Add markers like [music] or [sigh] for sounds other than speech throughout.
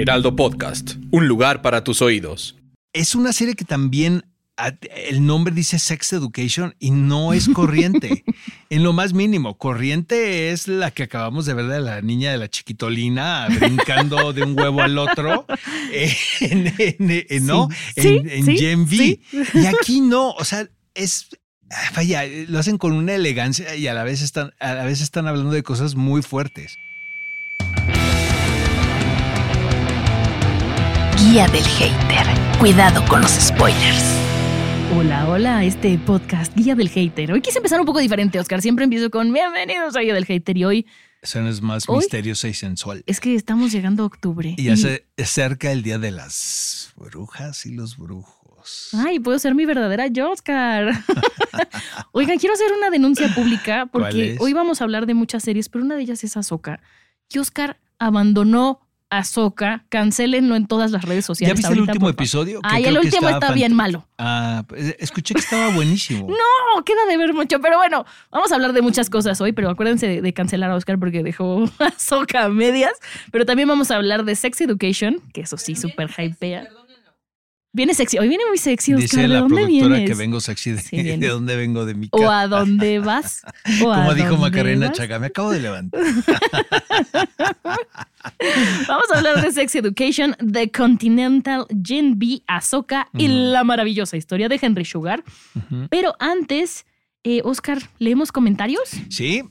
Heraldo Podcast, un lugar para tus oídos. Es una serie que también a- el nombre dice Sex Education y no es corriente. [laughs] en lo más mínimo, corriente es la que acabamos de ver de la niña de la chiquitolina brincando de un huevo al otro eh, [laughs] en, en- en- ¿no? Sí, en, en sí, Gen V. sí. Y aquí no, o sea, es ah, vaya, lo hacen con una elegancia y a la vez están a la vez están hablando de cosas muy fuertes. Guía del hater. Cuidado con los spoilers. Hola, hola, este podcast Guía del Hater. Hoy quise empezar un poco diferente, Oscar. Siempre empiezo con bienvenidos a Guía del Hater y hoy Eso es más Hoy- misteriosa y sensual. es que estamos llegando a octubre. Y ya se acerca el día de las brujas y los brujos. Ay, puedo ser mi verdadera yo, Oscar. [laughs] Oigan, quiero hacer una denuncia pública ¿Cuál porque hoy vamos a hablar de muchas series, pero una de ellas es Ahsoka. Y Oscar abandonó Ahsoka. Cancélenlo en todas las redes ¿Ya sociales. viste el último episodio? Que Ay, creo el que último está bien malo. Ah, pues, escuché que estaba buenísimo. [laughs] No, queda de ver mucho, pero bueno, vamos a hablar de muchas cosas hoy, pero acuérdense de, de cancelar a Oscar porque dejó [laughs] a Soca a medias, pero también vamos a hablar de Sex Education, que eso sí, súper hypea. Viene sexy, hoy viene muy sexy, Oscar, Dice ¿de la dónde productora vienes? que vengo sexy de, Sí, viene. [laughs] de dónde vengo de mi ¿O casa. a dónde vas? ¿O a Como dijo dónde Macarena vas? Chaga, me acabo de levantar. Vamos a hablar de Sex Education, The Continental, Gen B, Ahsoka y la maravillosa historia de Henry Sugar. Pero antes, eh, Oscar, ¿leemos comentarios? Sí.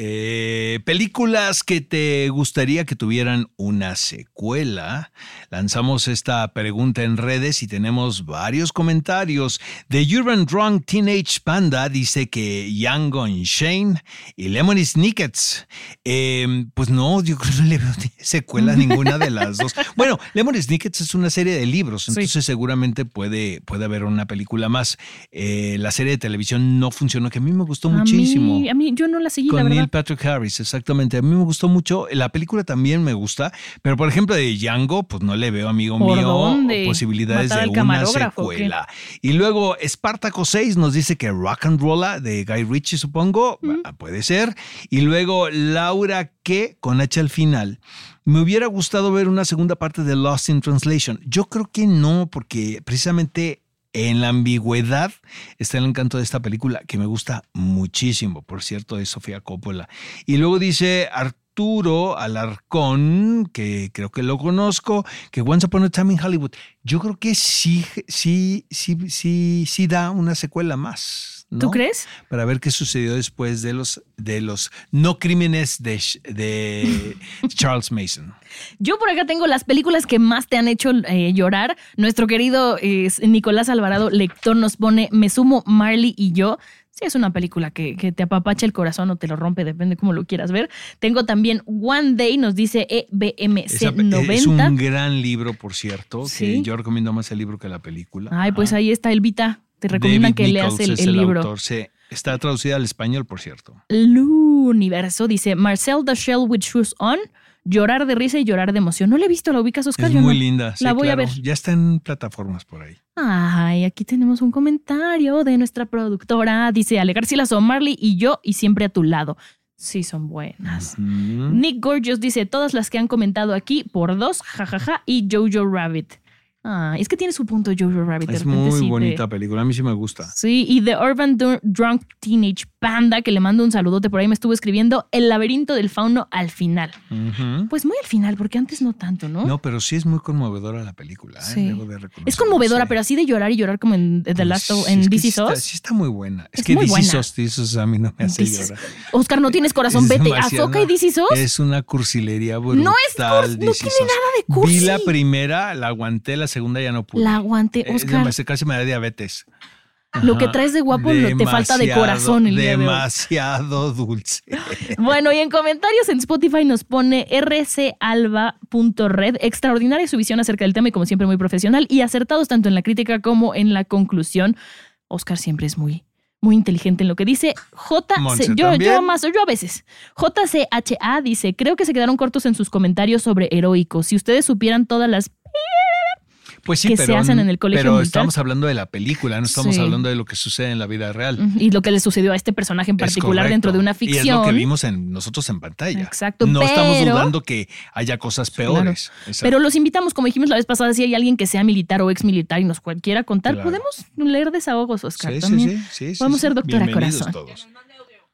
Eh, películas que te gustaría que tuvieran una secuela. Lanzamos esta pregunta en redes y tenemos varios comentarios. The Urban Drunk Teenage Panda dice que Young Gun Shane y Lemony Snickets. Eh, pues no, yo creo que no le veo secuela a ninguna de las dos. [laughs] Bueno, Lemony Snickets es una serie de libros, Sí. entonces seguramente puede, puede haber una película más. Eh, la serie de televisión no funcionó, que a mí me gustó muchísimo. A mí, a mí yo no la seguí, la Con verdad. Neil Patrick Harris, exactamente. A mí me gustó mucho. La película también me gusta, pero por ejemplo de Django, pues no le veo, amigo ¿Por mío, dónde? posibilidades ¿Matar de una qué? secuela. Y luego Espartaco 6 nos dice que Rock and Rolla de Guy Ritchie, supongo, ah, puede ser. Y luego Laura que con H al final. Me hubiera gustado ver una segunda parte de Lost in Translation. Yo creo que no, porque precisamente en la ambigüedad está el encanto de esta película, que me gusta muchísimo, por cierto, de Sofía Coppola. Y luego dice Arturo Alarcón, que creo que lo conozco, que Once Upon a Time in Hollywood. Yo creo que sí, sí, sí, sí, sí da una secuela más. ¿No? ¿Tú crees? Para ver qué sucedió después de los, de los no crímenes de, de [laughs] Charles Mason. Yo por acá tengo las películas que más te han hecho eh, llorar. Nuestro querido eh, Nicolás Alvarado, lector, nos pone Me sumo Marley y yo. Sí, es una película que, que te apapacha el corazón o te lo rompe, depende cómo lo quieras ver. Tengo también One Day, nos dice E Esa- EBMC90. es un gran libro, por cierto, Sí. que yo recomiendo más el libro que la película. Ay, pues ahí está Elvita. Te recomiendan que leas el, es el libro. autor, sí. Está traducida al español, por cierto. Universo dice Marcel the Shell with Shoes On. Llorar de risa y llorar de emoción. No la he visto, ¿la ubicas, Oscar? es muy no. linda. sí, La voy a claro. ver. Ya está en plataformas por ahí. Ay, aquí tenemos un comentario de nuestra productora. Dice Ale García Marley y yo y siempre a tu lado. Sí, son buenas. Nick Gorgeous dice todas las que han comentado aquí por dos, jajaja, y Jojo Rabbit. Ah, es que tiene su punto Jojo Rabbit. Es muy sí te- bonita película. A mí sí me gusta. Sí, y The Urban Dr- Drunk Teenage Panda, que le mando un saludote por ahí, me estuvo escribiendo El laberinto del fauno al final. Pues muy al final, porque antes no tanto, ¿no? No, pero sí es muy conmovedora la película. ¿eh? Sí. Debo de es conmovedora, sí. pero así de llorar y llorar como en The Pues Last of, en que This sí está, muy buena. Es, Es que This Is Us a mí no me hace llorar. Oscar, no tienes corazón, Es vete. Azoka y Is Us. Es una cursilería brutal. No es curs- no tiene nada de cursi. Vi la primera, la aguanté, la segunda ya no pude. La aguanté, Es Oscar. demasiado, casi me da diabetes. Lo que traes de guapo lo- te falta de Demasiado, corazón el día de hoy. Demasiado dulce. [laughs] Bueno, y en comentarios en Spotify nos pone rcalba.red. Extraordinaria su visión acerca del tema y como siempre muy profesional y acertados tanto en la crítica como en la conclusión. Oscar siempre es muy, muy inteligente en lo que dice. J. Yo, también. yo más, yo a veces. JCHA dice, creo que se quedaron cortos en sus comentarios sobre heroicos. Si ustedes supieran todas las Pues sí, que se pero, hacen en el colegio pero militar. estamos hablando de la película, no estamos Sí. hablando de lo que sucede en la vida real. y lo que le sucedió a este personaje en particular dentro de una Y es lo ficción. que vimos en nosotros en pantalla. Exacto, No estamos dudando que haya cosas peores. Exacto. Pero los invitamos, como dijimos la vez pasada, si hay alguien que sea militar o ex militar y nos quiera contar, Claro. podemos leer desahogos, Oscar. Sí, sí, también. sí, sí, sí, Podemos ser doctora Bienvenidos corazón. todos.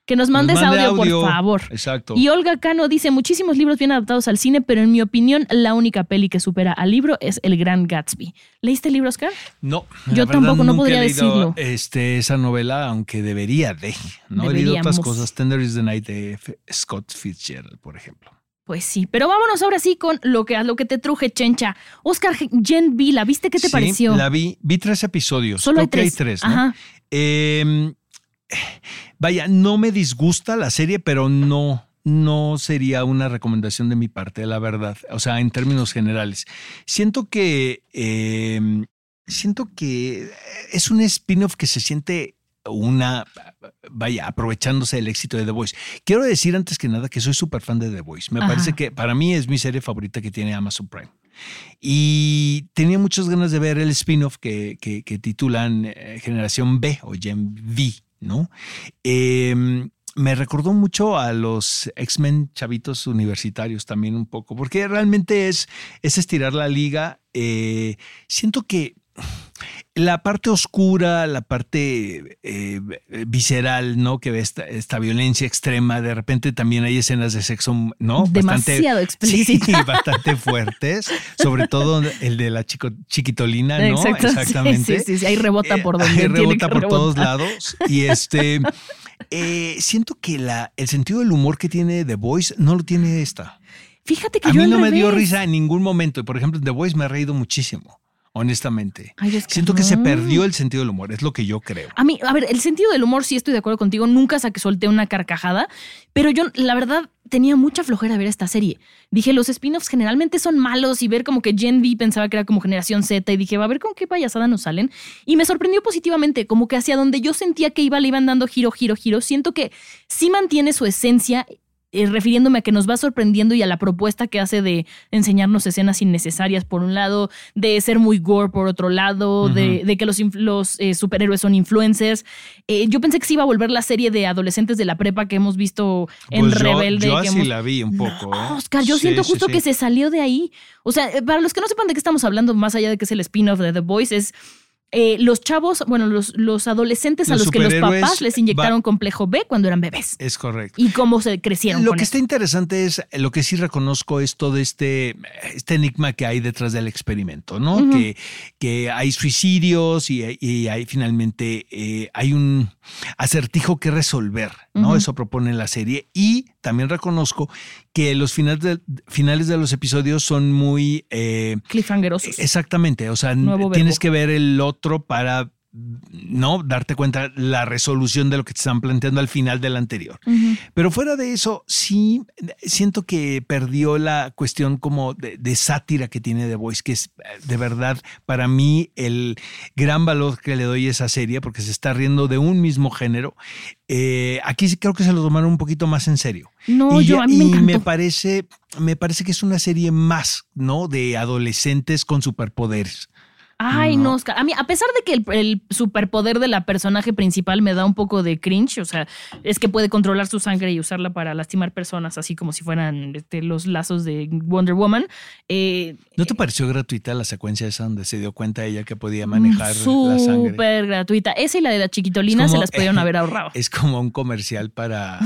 Que nos mandes Nos mande audio, audio. por favor. Exacto. Y Olga Cano dice, muchísimos libros bien adaptados al cine, pero en mi opinión, la única peli que supera al libro es El Gran Gatsby. ¿Leíste el libro, Oscar? No, Yo tampoco, no podría he leído, decirlo. Este, esa novela, aunque debería de. No he leído otras cosas. Tender is the Night de F- Scott Fitzgerald, por ejemplo. Pues sí, pero vámonos ahora sí con lo que, lo que te truje, chencha. Oscar Gen V, ¿la viste? ¿Qué te Sí, pareció? La vi, vi tres episodios. Solo hay Creo que tres. ¿no? Ajá. Eh, vaya, no me disgusta la serie, pero no, no sería una recomendación de mi parte, la verdad. O sea, en términos generales. Siento que. eh, siento que es un spin-off que se siente una. Vaya, aprovechándose del éxito de The Voice. Quiero decir antes que nada que soy súper fan de The Voice. Me Ajá. parece que para mí es mi serie favorita que tiene Amazon Prime. Y tenía muchas ganas de ver el spin-off que, que- que titulan eh, Generación B o Gen V, ¿no? Eh, me recordó mucho a los X-Men chavitos universitarios también un poco, porque realmente es, es estirar la liga. Eh, siento que la parte oscura, la parte eh, visceral, ¿no? Que ve esta, esta violencia extrema, de repente también hay escenas de sexo, ¿no? Demasiado explícita. Sí, [laughs] bastante fuertes, sobre todo el de la chico- chiquitolina, ¿no? Exacto, [laughs] Exactamente. Sí, sí, sí, ahí rebota por Eh, donde ahí tiene rebota que por todos lados. Y este, eh, siento que la, el sentido del humor que tiene The Voice no lo tiene esta. Fíjate que A yo mí no me dio risa en ningún momento. Por ejemplo, The Voice me he reído muchísimo, honestamente. Ay, es que Siento que se perdió el sentido del humor, es lo que yo creo. A mí, a ver, el sentido del humor sí estoy de acuerdo contigo, nunca saqué solté una carcajada, pero yo la verdad tenía mucha flojera ver esta serie. Dije, los spin-offs generalmente son malos y ver como que Gen V pensaba que era como generación Z y dije, va a ver con qué payasada nos salen. Y me sorprendió positivamente, como que hacia donde yo sentía que iba le iban dando giro, giro, giro. Siento que sí mantiene su esencia. Eh, refiriéndome a que nos va sorprendiendo y a la propuesta que hace de enseñarnos escenas innecesarias por un lado, de ser muy gore por otro lado, de, que los, los eh, superhéroes son influencers. Eh, yo pensé que se iba a volver la serie de adolescentes de la prepa que hemos visto en Pues Rebelde. Yo, que así hemos- la vi un poco. No. Oscar, yo Sí, siento justo sí. que se salió de ahí. O sea, para los que no sepan de qué estamos hablando, más allá de que es el spin-off de The Voice, es eh, los chavos, bueno, los, los adolescentes a Los que los papás les inyectaron complejo B cuando eran bebés. Es correcto. Y cómo se crecieron Lo con que está interesante es, lo que sí reconozco es todo este, este enigma que hay detrás del experimento, ¿no? Que, que hay suicidios y, y hay finalmente eh, hay un acertijo que resolver, ¿no? Eso propone la serie. Y también reconozco que los finales de, finales de los episodios son muy... eh, Cliffhangerosos. Exactamente, o sea, Nuevo tienes verbo. que ver el otro para no darte cuenta la resolución de lo que te están planteando al final del anterior. Pero fuera de eso, sí siento que perdió la cuestión como de, de sátira que tiene The Voice, que es eh, de verdad para mí el gran valor que le doy a esa serie, porque se está riendo de un mismo género. Eh, aquí sí creo que se lo tomaron un poquito más en serio. No, y yo a mí me y encantó. parece, me parece que es una serie más, ¿no? De adolescentes con superpoderes. Ay, No. no, Oscar. A mí, a pesar de que el, el superpoder de la personaje principal me da un poco de cringe, o sea, es que puede controlar su sangre y usarla para lastimar personas, así como si fueran este, los lazos de Wonder Woman. Eh, ¿No te pareció gratuita la secuencia esa donde se dio cuenta ella que podía manejar la sangre? Súper gratuita. Esa y la de la chiquitolina se las pudieron [laughs] haber ahorrado. Es como un comercial para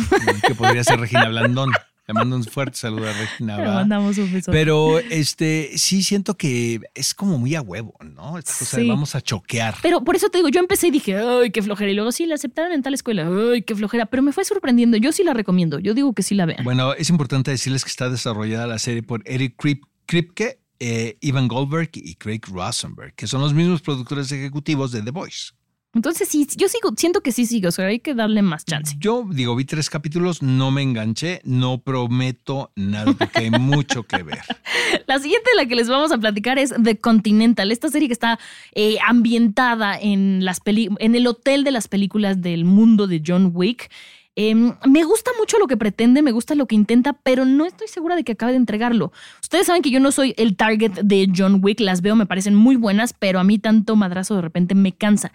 que podría ser Regina Blandón. Le mando un fuerte saludo a Regina. Le mandamos un beso. Pero este sí siento que es como muy a huevo, ¿no? Esta cosa de vamos a choquear. Pero por eso te digo, yo empecé y dije, ay, qué flojera. Y luego sí, la aceptaron en tal escuela, ay, qué flojera. Pero me fue sorprendiendo. Yo sí la recomiendo. Yo digo que sí la vean. Bueno, es importante decirles que está desarrollada la serie por Eric Krip- Kripke, eh, Ivan Goldberg y Craig Rosenberg, que son los mismos productores ejecutivos de The Voice. Entonces sí, yo sigo, siento que sí sigo, o sea, hay que darle más chance. Yo digo, vi tres capítulos, no me enganché, no prometo nada porque hay mucho que ver. [laughs] La siguiente de la que les vamos a platicar es The Continental, esta serie que está eh, ambientada en, las peli en el hotel de las películas del mundo de John Wick. Em, me gusta mucho lo que pretende, me gusta lo que intenta, pero no estoy segura de que acabe de entregarlo. Ustedes saben que yo no soy el target de John Wick, las veo, me parecen muy buenas, pero a mí tanto madrazo de repente me cansa.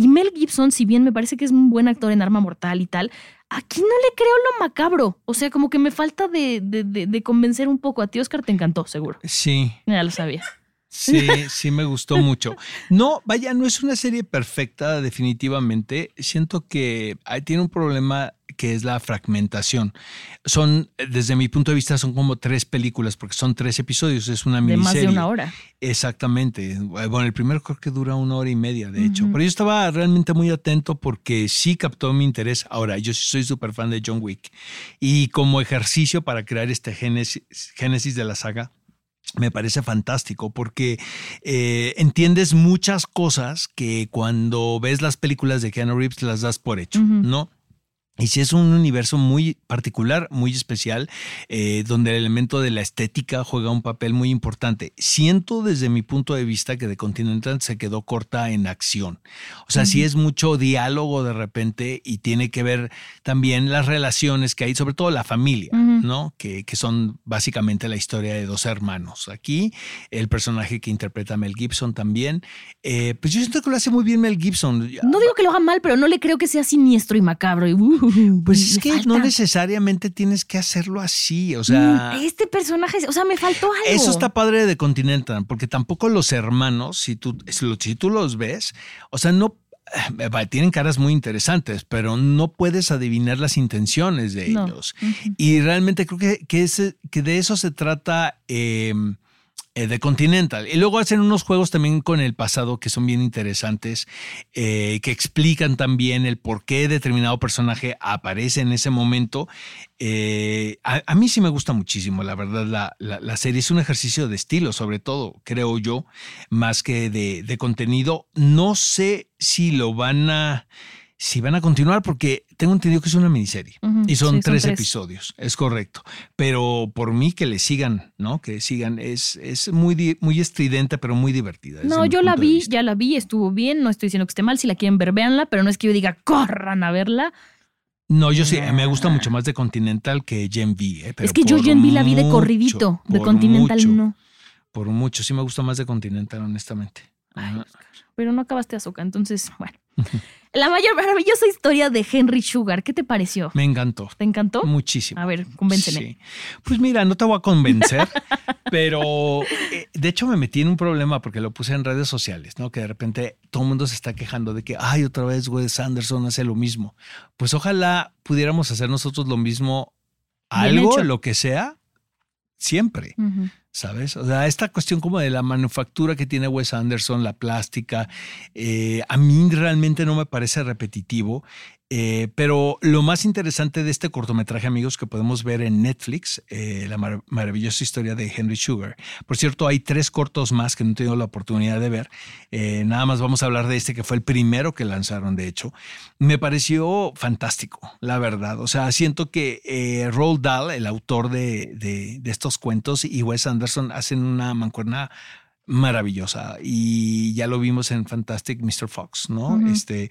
Y Mel Gibson, si bien me parece que es un buen actor en Arma Mortal y tal, aquí no le creo lo macabro. O sea, como que me falta de, de, convencer un poco. A ti, Oscar, te encantó, seguro. Sí. Ya lo sabía. Sí, sí me gustó mucho. No, vaya, no es una serie perfecta definitivamente. Siento que tiene un problema que es la fragmentación. Son, desde mi punto de vista, son como tres películas, porque son tres episodios, es una miniserie. De más de una hora. Exactamente. Bueno, el primero creo que dura una hora y media, de hecho. Pero yo estaba realmente muy atento porque sí captó mi interés. Ahora, yo sí soy súper fan de John Wick. Y como ejercicio para crear este génesis, génesis de la saga, me parece fantástico porque eh, entiendes muchas cosas que cuando ves las películas de Keanu Reeves las das por hecho, ¿no? Y si es un universo muy particular, muy especial, eh, donde el elemento de la estética juega un papel muy importante. Siento desde mi punto de vista que The Continental se quedó corta en acción. O sea, si es mucho diálogo de repente y tiene que ver también las relaciones que hay, sobre todo la familia, ¿no? Que, que, son básicamente la historia de dos hermanos. Aquí, el personaje que interpreta Mel Gibson también. Eh, pues yo siento que lo hace muy bien Mel Gibson. No digo que lo haga mal, pero no le creo que sea siniestro y macabro. Y, uh, pues es que no necesariamente tienes que hacerlo así, o sea... Mm, este personaje, o sea, me faltó algo. Eso está padre de Continental, porque tampoco los hermanos, si tú, si tú los ves, o sea, no tienen caras muy interesantes, pero no puedes adivinar las intenciones de ellos. Y realmente creo que, que, que, de eso se trata em, eh, de Continental. Y luego hacen unos juegos también con el pasado que son bien interesantes, eh, que explican también el por qué determinado personaje aparece en ese momento. Eh, a, mí sí me gusta muchísimo, la verdad, la, la, serie es un ejercicio de estilo, sobre todo, creo yo, más que de, de contenido. No sé si lo van a si van a continuar, porque tengo entendido que es una miniserie y son, tres, episodios, es correcto. Pero por mí que le sigan, ¿no? Que sigan, es, es muy, muy estridente, pero muy divertida. No, yo la vi, ya la vi, estuvo bien, no estoy diciendo que esté mal, si la quieren ver, véanla, pero no es que yo diga, corran a verla. No, yo sí, me gusta mucho más de Continental que Gen V. Eh, es que yo Gen V la vi de corridito, de Continental no. Por mucho, sí me gusta más de Continental, honestamente. pero no acabaste Azoka, entonces, bueno. [laughs] La mayor maravillosa historia de Henry Sugar, ¿qué te pareció? Me encantó. ¿Te encantó? Muchísimo. A ver, convénceme. Sí. Pues mira, no te voy a convencer, [laughs] pero eh, de hecho me metí en un problema porque lo puse en redes sociales, ¿no? Que de repente todo el mundo se está quejando de que, ay, otra vez Wes Anderson hace lo mismo. Pues ojalá pudiéramos hacer nosotros lo mismo, algo, lo que sea, siempre. ¿Sabes? O sea, esta cuestión como de la manufactura que tiene Wes Anderson, la plástica, eh, a mí realmente no me parece repetitivo. Eh, pero lo más interesante de este cortometraje, amigos, que podemos ver en Netflix, eh, la maravillosa historia de Henry Sugar. Por cierto, hay tres cortos más que no he tenido la oportunidad de ver. Eh, nada más vamos a hablar de este, que fue el primero que lanzaron, de hecho. Me pareció fantástico, la verdad. O sea, siento que Roald Dahl, el autor de, de, estos cuentos, y Wes Anderson hacen una mancuerna maravillosa y ya lo vimos en Fantastic Mr. Fox, ¿no? Este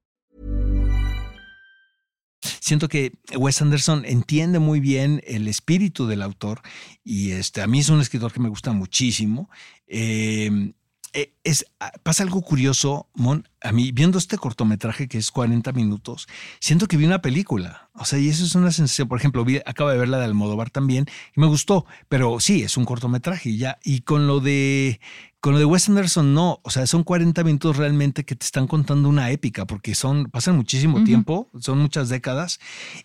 Siento que Wes Anderson entiende muy bien el espíritu del autor y este, a mí es un escritor que me gusta muchísimo. Eh, eh, es, ah, pasa algo curioso, Mon, a mí viendo este cortometraje que es 40 minutos, siento que vi una película. O sea, y eso es una sensación. Por ejemplo, vi, acabo de ver la de Almodóvar también y me gustó, pero sí, es un cortometraje y ya. Y con lo de con lo de Wes Anderson no, o sea, son 40 minutos realmente que te están contando una épica porque son pasan muchísimo tiempo, son muchas décadas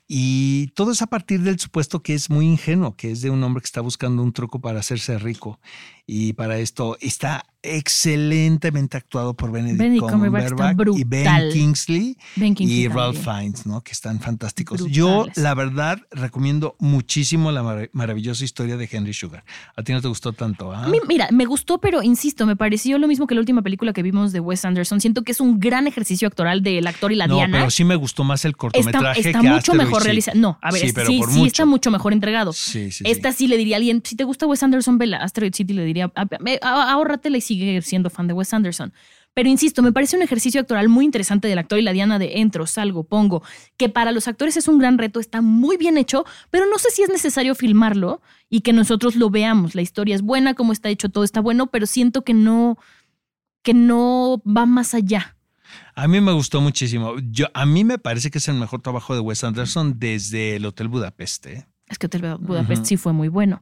y todo es a partir del supuesto que es muy ingenuo, que es de un hombre que está buscando un truco para hacerse rico y para esto está excelentemente actuado por Benedict, Benedict Cumberbatch está y Ben. Kingsley, Ben Kingsley y Ralph también. Fiennes, ¿no? Que están fantásticos. Yo, la verdad, recomiendo muchísimo la mar- maravillosa historia de Henry Sugar. A ti no te gustó tanto, ¿ah? Mira, me gustó, pero insisto, me pareció lo mismo que la última película que vimos de Wes Anderson. Siento que es un gran ejercicio actoral del actor y la no, Diana. pero sí me gustó más el está cortometraje está que mucho Asteroid mejor realizado. No, a ver, sí, sí, por sí mucho. está mucho mejor entregado. Esta sí le diría a alguien, si te gusta Wes Anderson, vela. Asteroid City le diría, "Ah, ah, ahórratela y sigue siendo fan de Wes Anderson. Pero insisto, me parece un ejercicio actoral muy interesante del actor y la Diana de entro, salgo, pongo, que para los actores es un gran reto, está muy bien hecho, pero no sé si es necesario filmarlo y que nosotros lo veamos. La historia es buena, cómo está hecho, todo está bueno, pero siento que no, que no va más allá. A mí me gustó muchísimo. Yo, a mí me parece que es el mejor trabajo de Wes Anderson desde el Hotel Budapest. ¿eh? Es que Hotel Budapest Ujú. sí fue muy bueno.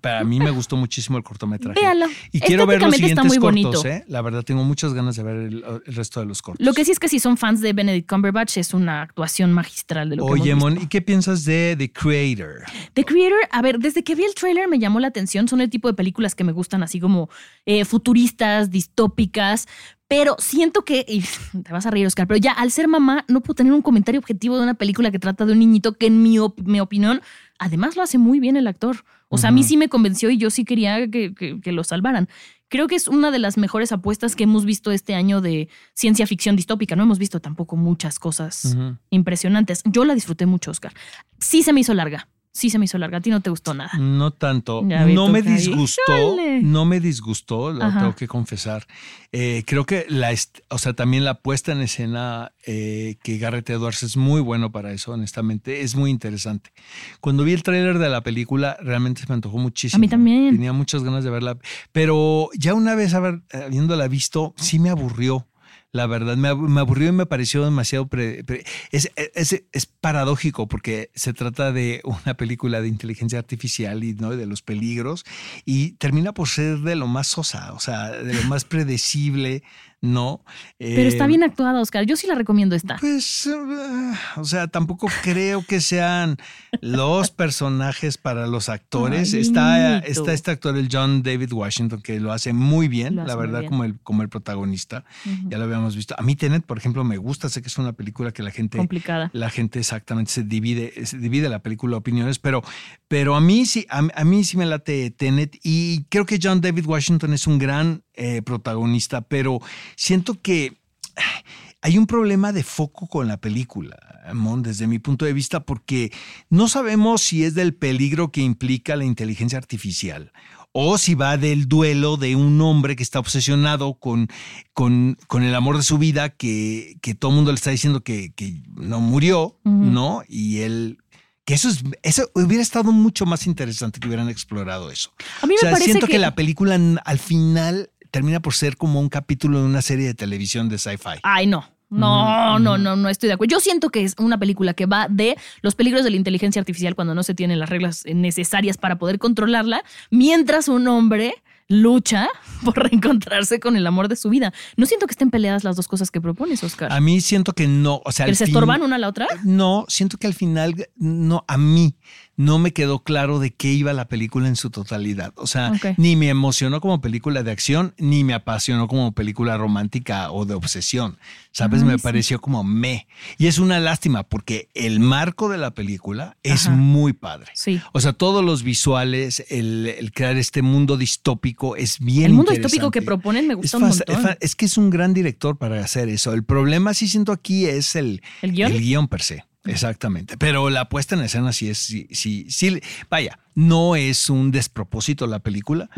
Para mí me gustó muchísimo el cortometraje. Véalo. Y quiero ver los Estéticamente está siguientes muy cortos, bonito. ¿eh? La verdad, tengo muchas ganas de ver el, el resto de los cortos. Lo que sí es que si son fans de Benedict Cumberbatch es una actuación magistral de lo que Oye, hemos Mon. ¿y qué piensas de The Creator? The Creator, a ver, desde que vi el trailer me llamó la atención. Son el tipo de películas que me gustan así como eh, futuristas, distópicas. Pero siento que, y [laughs] te vas a reír, Oscar, pero ya al ser mamá no puedo tener un comentario objetivo de una película que trata de un niñito que en mi, op- mi opinión, además lo hace muy bien el actor. O sea, a mí sí me convenció y yo sí quería que, que- que lo salvaran. Creo que es una de las mejores apuestas que hemos visto este año de ciencia ficción distópica. No hemos visto tampoco muchas cosas impresionantes. Yo la disfruté mucho, Oscar. Sí se me hizo larga. Sí se me hizo larga. A ti no te gustó nada. No tanto. No me disgustó. No me disgustó, lo tengo que confesar. Eh, creo que la, o sea, también la puesta en escena eh, que Garrett Edwards es muy bueno para eso, honestamente, es muy interesante. Cuando vi el tráiler de la película, realmente se me antojó muchísimo. A mí también. Tenía muchas ganas de verla, pero ya una vez haber, habiéndola visto, sí me aburrió. La verdad, me, ab- me aburrió y me pareció demasiado... pre- es, es- es paradójico porque se trata de una película de inteligencia artificial y ¿no? de los peligros y termina por ser de lo más sosa, o sea, de lo más predecible, ¿no? Pero está Eh, bien actuada, Oscar. Yo sí la recomiendo esta. Pues, eh, o sea, tampoco creo que sean los personajes para los actores. Ay, está, está este actor, el John David Washington, que lo hace muy bien, hace la verdad, bien. como el, como el protagonista. Ya lo habíamos visto. A mí Tenet, por ejemplo, me gusta. Sé que es una película que la gente Complicada. la gente exactamente se divide, se divide la película opiniones, pero, pero a mí sí, a, a mí sí me late Tenet y creo que John David Washington es un gran eh, protagonista, pero siento que ay, hay un problema de foco con la película, Mon, desde mi punto de vista, porque no sabemos si es del peligro que implica la inteligencia artificial o si va del duelo de un hombre que está obsesionado con, con, con el amor de su vida, que, que todo el mundo le está diciendo que, que no murió. ¿no? Y él... Que eso, es, eso hubiera estado mucho más interesante que hubieran explorado eso. A mí o me sea, parece siento que... que la película al final termina por ser como un capítulo de una serie de televisión de sci-fi. Ay, no. No, no, no, no estoy de acuerdo. Yo siento que es una película que va de los peligros de la inteligencia artificial cuando no se tienen las reglas necesarias para poder controlarla, mientras un hombre lucha [laughs] por reencontrarse con el amor de su vida. No siento que estén peleadas las dos cosas que propones, Oscar. A mí siento que no, o sea, ¿Que se estorban una a la otra? No, siento que al final no, a mí no me quedó claro de qué iba la película en su totalidad. O sea, ni me emocionó como película de acción, ni me apasionó como película romántica o de obsesión. ¿Sabes? Ay, me sí. pareció como me. Y es una lástima porque el marco de la película es Ajá. muy padre. Sí. O sea, todos los visuales, el, el crear este mundo distópico es bien El mundo distópico que proponen me gusta Es, un montón. es que es un gran director para hacer eso. El problema sí siento aquí es el, ¿El guion? el guion per se. Exactamente. Pero la puesta en escena sí es, sí, sí, sí, vaya, no es un despropósito la película,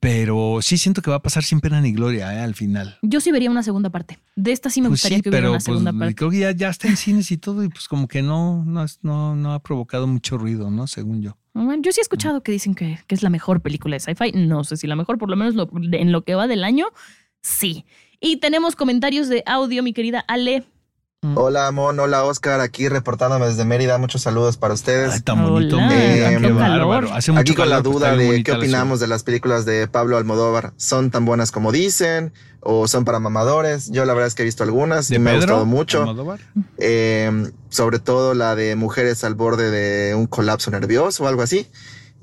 pero sí siento que va a pasar sin pena ni gloria ¿eh? al final. Yo sí vería una segunda parte. De esta sí me Pues gustaría que hubiera pero una pues, segunda parte. creo que ya, ya está en cines y todo, y pues como que no, no, no, no ha provocado mucho ruido, ¿no? Según yo. Bueno, yo sí he escuchado que dicen que, que es la mejor película de sci-fi. No sé si la mejor, por lo menos lo- en lo que va del año, sí. Y tenemos comentarios de audio, mi querida Ale. Hola, Mon. Hola, Oscar. Aquí reportándome desde Mérida. Muchos saludos para ustedes. Ay, tan bonito, Hola, Mérida, qué calor. bárbaro. Hace mucho Aquí con la calor, duda de qué la opinamos de las películas de Pablo Almodóvar. ¿Son tan buenas como dicen? ¿O son para mamadores? Yo la verdad es que he visto algunas y ¿De me ha gustado mucho. Almodóvar? Eh, sobre todo la de Mujeres al borde de un colapso nervioso o algo así.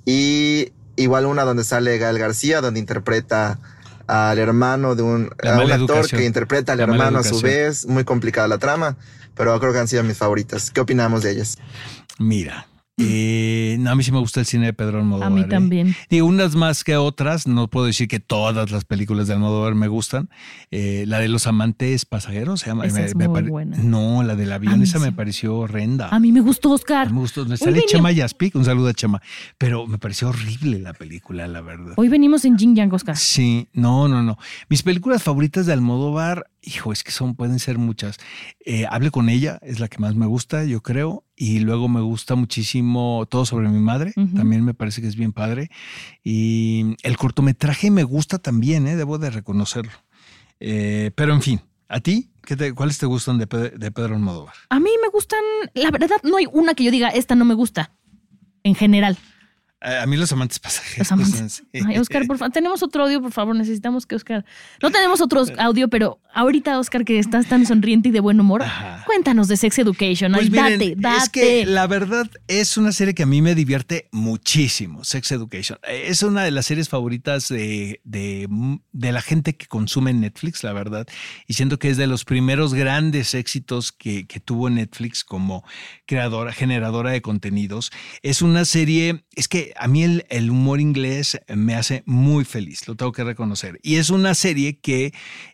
Y igual una donde sale Gael García, donde interpreta al hermano de un, a actor que interpreta al La hermano a su vez. Muy complicada la trama, pero creo que han sido mis favoritas. ¿Qué opinamos de ellas? Mira, eh, no, a mí sí me gusta el cine de Pedro Almodóvar. A mí ¿eh? también. Digo, unas más que otras, no puedo decir que todas las películas de Almodóvar me gustan. Eh, la de los amantes pasajeros se llama. Esa es muy pare- buena. No, la del avión, esa me pareció horrenda. A mí me gustó Oscar. me gustó. Me sale Chema Yaspic, un saludo a Chema. Pero me pareció horrible la película, la verdad. Hoy venimos en Jin Yang, Oscar. Sí, no, no, no. Mis películas favoritas de Almodóvar, hijo, es que son, pueden ser muchas. Eh, Hable con ella, es la que más me gusta, yo creo. Y luego me gusta muchísimo Todo sobre mi madre, también me parece que es bien padre. Y el cortometraje me gusta también, eh, debo de reconocerlo. Eh, pero en fin, ¿a ti? ¿Qué te- ¿Cuáles te gustan de, de Pedro Almodóvar? A mí me gustan, la verdad, no hay una que yo diga, esta no me gusta. En general. A mí los amantes pasajeros. Los amantes. [laughs] sí. Ay, Oscar, por favor, tenemos otro audio, por favor. Necesitamos que Oscar. No tenemos otro audio, pero ahorita, Oscar, que estás tan sonriente y de buen humor, Ajá. Cuéntanos de Sex Education. Pues miren, date, date. Es que la verdad es una serie que a mí me divierte muchísimo, Sex Education. Es una de las series favoritas de, de, de la gente que consume Netflix, la verdad. Y siento que es de los primeros grandes éxitos que, que tuvo Netflix como creadora, generadora de contenidos. Es una serie, es que a mí el, el humor inglés me hace muy feliz, lo tengo que reconocer. Y es una serie que,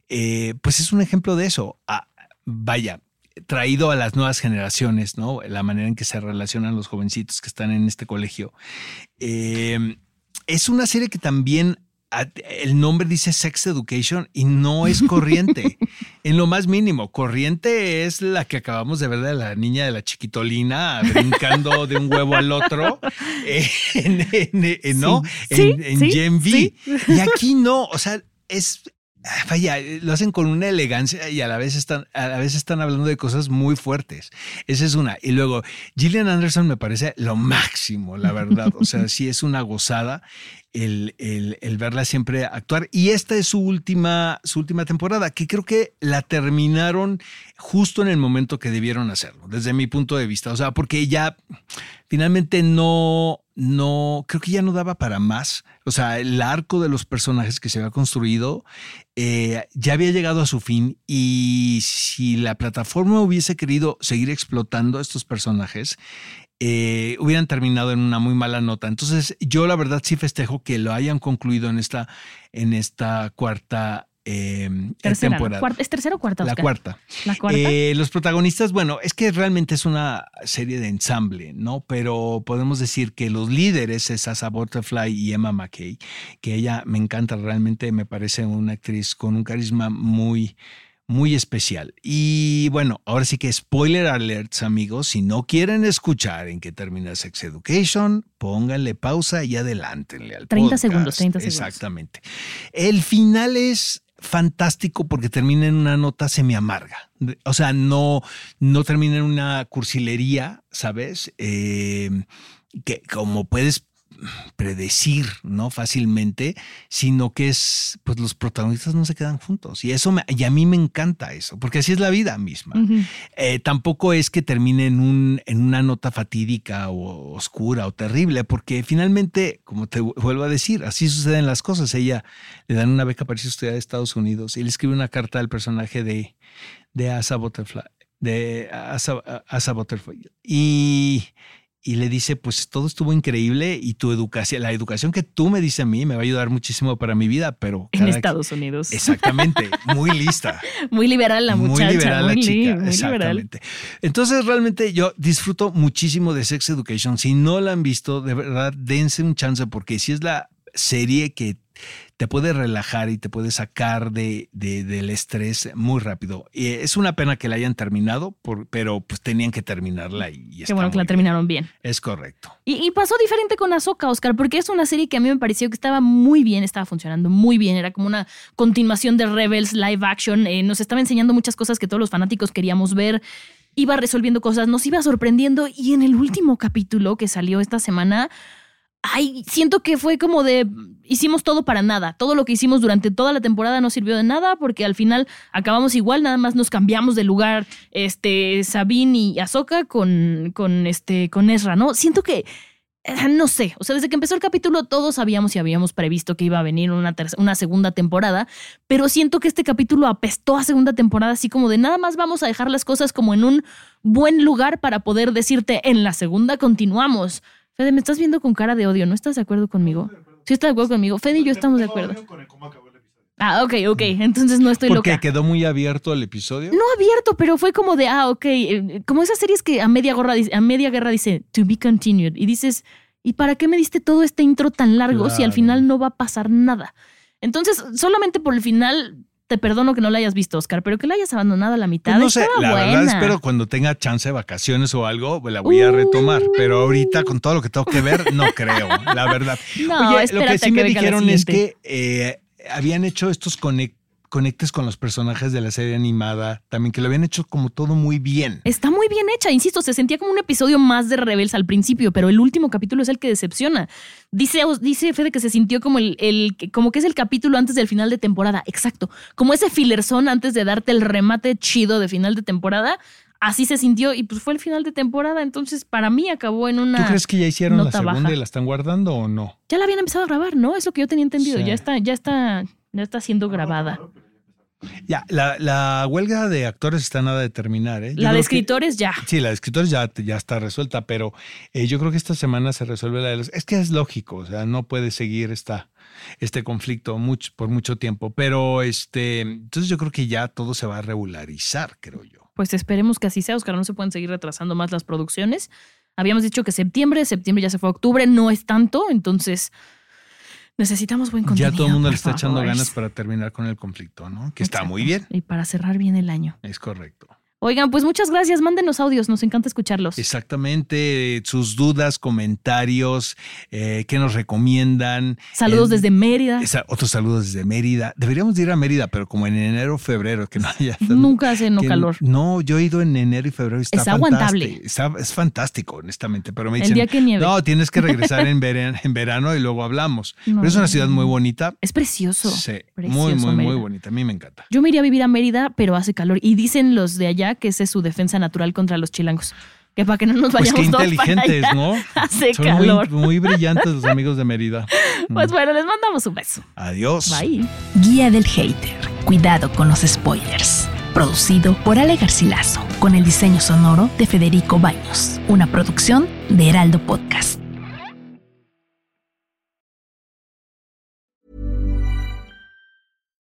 eh, pues es un ejemplo de eso. Ah, vaya, traído a las nuevas generaciones, ¿no? La manera en que se relacionan los jovencitos que están en este colegio. Eh, es una serie que también el nombre dice Sex Education y no es [laughs] corriente, en lo más mínimo. Corriente es la que acabamos de ver de la niña de la chiquitolina brincando de un huevo al otro, [laughs] en, en- en- ¿no? Sí, en, sí, Gen V. sí. Y aquí no, o sea, es Vaya, lo hacen con una elegancia y a la vez están, a la vez están hablando de cosas muy fuertes. Esa es una. Y luego, Gillian Anderson me parece lo máximo, la verdad. O sea, sí es una gozada el, el- el verla siempre actuar. Y esta es su última, su última temporada, que creo que la terminaron justo en el momento que debieron hacerlo, desde mi punto de vista. O sea, porque ya finalmente no, no, creo que ya no daba para más. O sea, el arco de los personajes que se había construido eh, ya había llegado a su fin y si la plataforma hubiese querido seguir explotando a estos personajes, eh, hubieran terminado en una muy mala nota. Entonces, yo la verdad sí festejo que lo hayan concluido en esta, en esta cuarta eh, Tercera, temporada. ¿Es tercera o cuarta? La Oscar? cuarta. La cuarta. Eh, los protagonistas, bueno, es que realmente es una serie de ensamble, ¿no? Pero podemos decir que los líderes es Asa Butterfly y Emma McKay, que ella me encanta, realmente me parece una actriz con un carisma muy, muy especial. Y bueno, ahora sí que spoiler alerts, amigos, si no quieren escuchar en qué termina Sex Education, pónganle pausa y adelántenle al 30 podcast. segundos, 30 segundos. Exactamente. El final es fantástico porque termina en una nota semi amarga. O sea, no, no termina en una cursilería, ¿sabes? Eh, que como puedes predecir, ¿no? Fácilmente, sino que es, pues los protagonistas no se quedan juntos. Y eso, me- y a mí me encanta eso, porque así es la vida misma. Eh, tampoco es que termine en, un, en una nota fatídica o oscura o terrible, porque finalmente, como te vu- vuelvo a decir, así suceden las cosas. Ella le dan una beca para irse a estudiar a Estados Unidos y le escribe una carta al personaje de, de Asa Butterfly. De Asa, Asa Butterfly. Y, y le dice, pues todo estuvo increíble y tu educación, la educación que tú me dices a mí me va a ayudar muchísimo para mi vida, pero... En Estados Unidos. Exactamente, muy lista. [laughs] muy liberal la muchacha. Muy liberal la chica, muy exactamente. Entonces realmente yo disfruto muchísimo de Sex Education. Si no la han visto, de verdad, dense un chance porque si es la serie que te puede relajar y te puede sacar de, de- del estrés muy rápido. Y es una pena que la hayan terminado, por- pero pues tenían que terminarla y, y Qué está bueno que la bien. terminaron bien. Es correcto. Y, y pasó diferente con Ahsoka, Oscar, porque es una serie que a mí me pareció que estaba muy bien, estaba funcionando muy bien, era como una continuación de Rebels live action, eh, nos estaba enseñando muchas cosas que todos los fanáticos queríamos ver, iba resolviendo cosas, nos iba sorprendiendo y en el último capítulo que salió esta semana, ay, siento que fue como de hicimos todo para nada, todo lo que hicimos durante toda la temporada no sirvió de nada porque al final acabamos igual, nada más nos cambiamos de lugar, este Sabine y Ahsoka con con este con Ezra, ¿no? Siento que eh, no sé, o sea, desde que empezó el capítulo todos sabíamos y habíamos previsto que iba a venir una, una segunda temporada, pero siento que este capítulo apestó a segunda temporada, así como de nada más vamos a dejar las cosas como en un buen lugar para poder decirte en la segunda continuamos. Fede, me estás viendo con cara de odio, ¿no estás de acuerdo conmigo? Sí, estás de acuerdo conmigo. Fede y yo estamos de acuerdo. Ah, ok, ok, entonces no estoy Porque loca. quedó muy abierto el episodio. No abierto, pero fue como de, ah, ok, eh, como esas series que a media, gorra, a media guerra dice, to be continued, y dices, ¿y para qué me diste todo este intro tan largo si al final no va a pasar nada? Entonces, solamente por el final, te perdono que no la hayas visto, Oscar, pero que la hayas abandonado a la mitad. Pues no sé, la buena. verdad espero cuando tenga chance de vacaciones o algo, la voy a retomar. Pero ahorita con todo lo que tengo que ver, no creo, la verdad. [laughs] No, Oye, lo que sí que me dijeron es que eh, habían hecho estos conec- conectes con los personajes de la serie animada, también que lo habían hecho como todo muy bien. Está muy bien hecha, insisto, se sentía como un episodio más de Rebels al principio, pero el último capítulo es el que decepciona. Dice, dice Fede que se sintió como el, el- como que es el capítulo antes del final de temporada, exacto, como ese filerzón antes de darte el remate chido de final de temporada. Así se sintió y pues fue el final de temporada, entonces para mí acabó en una ¿Tú crees que ya hicieron la segunda baja. y la están guardando o no? Ya la habían empezado a grabar, ¿no? Es lo que yo tenía entendido. Sí. Ya está, ya está, ya está siendo grabada. Ya, la, la huelga de actores está nada de terminar, ¿eh? La de que- escritores ya. Sí, la de escritores ya, ya está resuelta, pero eh, yo creo que esta semana se resuelve la de los... Es que es lógico, o sea, no puede seguir esta, este conflicto mucho, por mucho tiempo, pero este, entonces yo creo que ya todo se va a regularizar, creo yo. Pues esperemos que así sea, Oscar. No se pueden seguir retrasando más las producciones. Habíamos dicho que septiembre, septiembre ya se fue a octubre, no es tanto, entonces necesitamos buen contenido. ya todo el mundo le está echando ganas para terminar con el conflicto, ¿no? Que está muy bien, Y para cerrar bien el año. es correcto. Oigan, pues muchas gracias. Mándenos audios, nos encanta escucharlos. Exactamente, sus dudas, comentarios, eh, qué nos recomiendan. Saludos desde Mérida. esa- otros saludos desde Mérida. Deberíamos de ir a Mérida, pero como en enero o febrero, que no haya. Nunca hace no calor. No, yo he ido en enero y febrero y está Es aguantable. Está- es fantástico, honestamente. Pero me El dicen, día que nieve. no, tienes que regresar en, [laughs] verano, en verano y luego hablamos. No. Pero es una ciudad muy bonita. Es precioso. Sí, Precioso, muy, muy, muy bonita. A mí me encanta. Yo me iría a vivir a Mérida, pero hace calor. Y dicen los de allá que esa es su defensa natural contra los chilangos. Que para que no nos Pues vayamos qué todos para inteligentes, allá. ¿no? [laughs] Hace Son calor. Muy, muy brillantes los amigos de Mérida. [laughs] Pues bueno, les mandamos un beso. Adiós. Bye. Guía del Hater. Cuidado con los spoilers. Producido por Ale Garcilaso, con el diseño sonoro de Federico Baños. Una producción de Heraldo Podcast.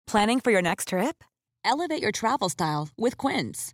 Planning for your next trip? Elevate your travel style with Quince.